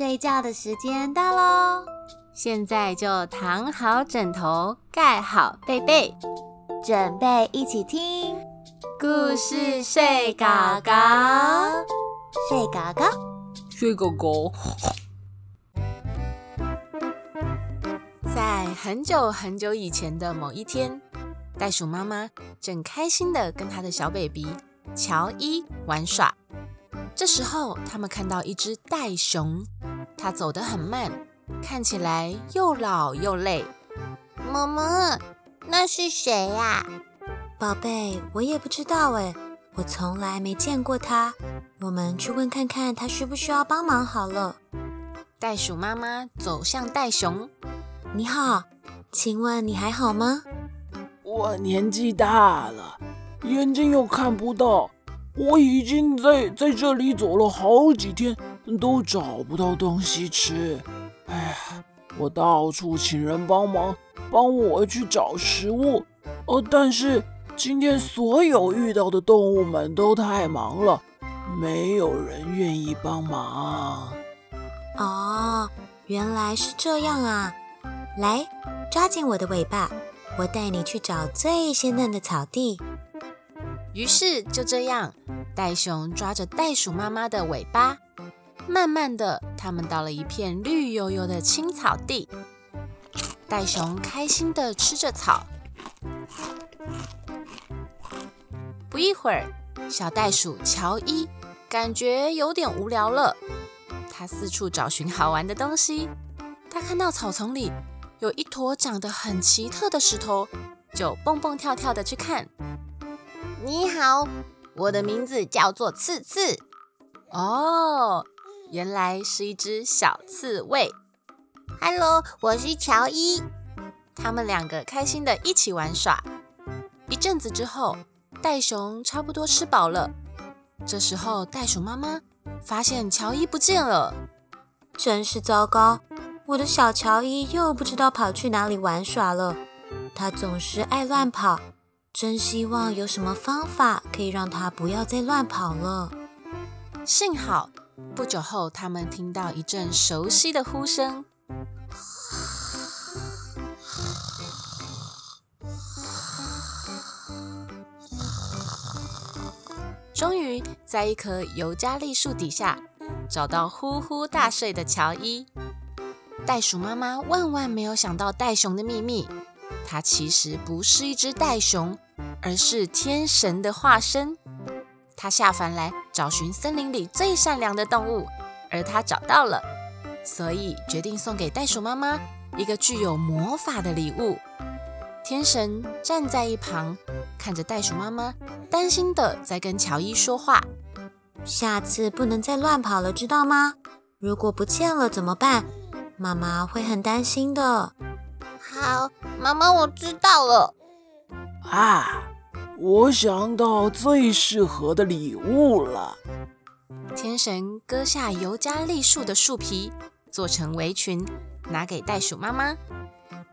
睡觉的时间到喽！现在就躺好枕头，盖好被被，准备一起听故事睡狗狗，睡狗狗，睡狗狗。在很久很久以前的某一天，袋鼠妈妈正开心的跟她的小 baby 乔伊玩耍。这时候，他们看到一只袋熊，它走得很慢，看起来又老又累。妈妈，那是谁呀？宝贝，我也不知道哎，我从来没见过它。我们去问看看，它需不需要帮忙好了。袋鼠妈妈走向袋熊，你好，请问你还好吗？我年纪大了，眼睛又看不到。我已经在在这里走了好几天，都找不到东西吃。哎呀，我到处请人帮忙，帮我去找食物。哦，但是今天所有遇到的动物们都太忙了，没有人愿意帮忙。哦，原来是这样啊！来，抓紧我的尾巴，我带你去找最鲜嫩的草地。于是就这样，袋熊抓着袋鼠妈妈的尾巴，慢慢的，他们到了一片绿油油的青草地。袋熊开心的吃着草。不一会儿，小袋鼠乔伊感觉有点无聊了，他四处找寻好玩的东西。他看到草丛里有一坨长得很奇特的石头，就蹦蹦跳跳的去看。你好，我的名字叫做刺刺。哦，原来是一只小刺猬。Hello，我是乔伊。他们两个开心的一起玩耍。一阵子之后，袋熊差不多吃饱了。这时候，袋鼠妈妈发现乔伊不见了，真是糟糕！我的小乔伊又不知道跑去哪里玩耍了。它总是爱乱跑。真希望有什么方法可以让他不要再乱跑了。幸好不久后，他们听到一阵熟悉的呼声。终于在一棵尤加利树底下找到呼呼大睡的乔伊。袋鼠妈妈万万没有想到袋熊的秘密。它其实不是一只袋熊，而是天神的化身。他下凡来找寻森林里最善良的动物，而他找到了，所以决定送给袋鼠妈妈一个具有魔法的礼物。天神站在一旁，看着袋鼠妈妈，担心的在跟乔伊说话：“下次不能再乱跑了，知道吗？如果不见了怎么办？妈妈会很担心的。”好，妈妈，我知道了。啊，我想到最适合的礼物了。天神割下尤加利树的树皮，做成围裙，拿给袋鼠妈妈。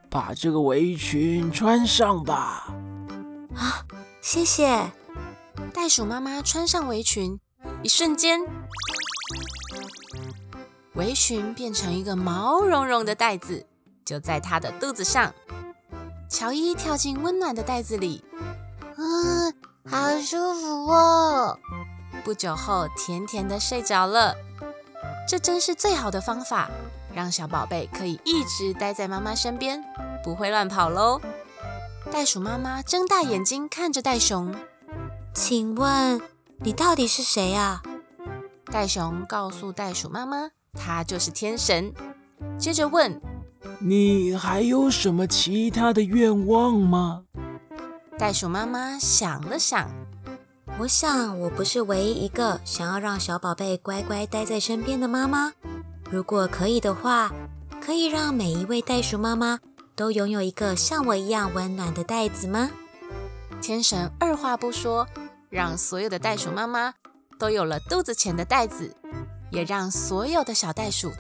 把这个围裙穿上吧。啊，谢谢。袋鼠妈妈穿上围裙，一瞬间，围裙变成一个毛茸茸的袋子。就在她的肚子上，乔伊跳进温暖的袋子里，嗯，好舒服哦。不久后，甜甜的睡着了。这真是最好的方法，让小宝贝可以一直待在妈妈身边，不会乱跑喽。袋鼠妈妈睁大眼睛看着袋熊，请问你到底是谁呀？袋熊告诉袋鼠妈妈，他就是天神。接着问。你还有什么其他的愿望吗？袋鼠妈妈想了想，我想我不是唯一一个想要让小宝贝乖乖待在身边的妈妈。如果可以的话，可以让每一位袋鼠妈妈都拥有一个像我一样温暖的袋子吗？天神二话不说，让所有的袋鼠妈妈都有了肚子前的袋子，也让所有的小袋鼠。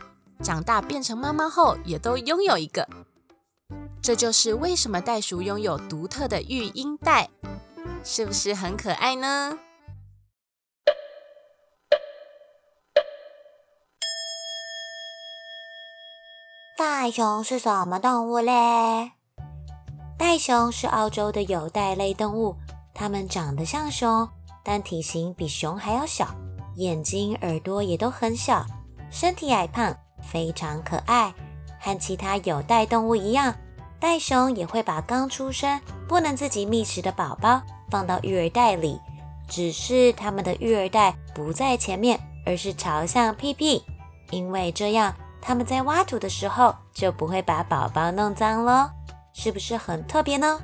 长大变成妈妈后，也都拥有一个。这就是为什么袋鼠拥有独特的育婴袋，是不是很可爱呢？袋熊是什么动物嘞？袋熊是澳洲的有袋类动物，它们长得像熊，但体型比熊还要小，眼睛、耳朵也都很小，身体矮胖，非常可爱。和其他有袋动物一样，袋熊也会把刚出生、不能自己觅食的宝宝放到育儿袋里，只是它们的育儿袋不在前面，而是朝向屁屁，因为这样它们在挖土的时候就不会把宝宝弄脏喽。是不是很特别呢？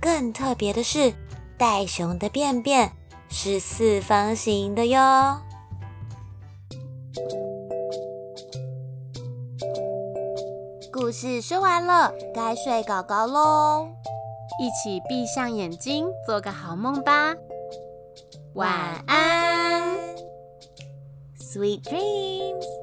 更特别的是，袋熊的便便是四方形的哟。故事说完了，该睡狗狗喽。一起闭上眼睛，做个好梦吧。晚安，Sweet dreams。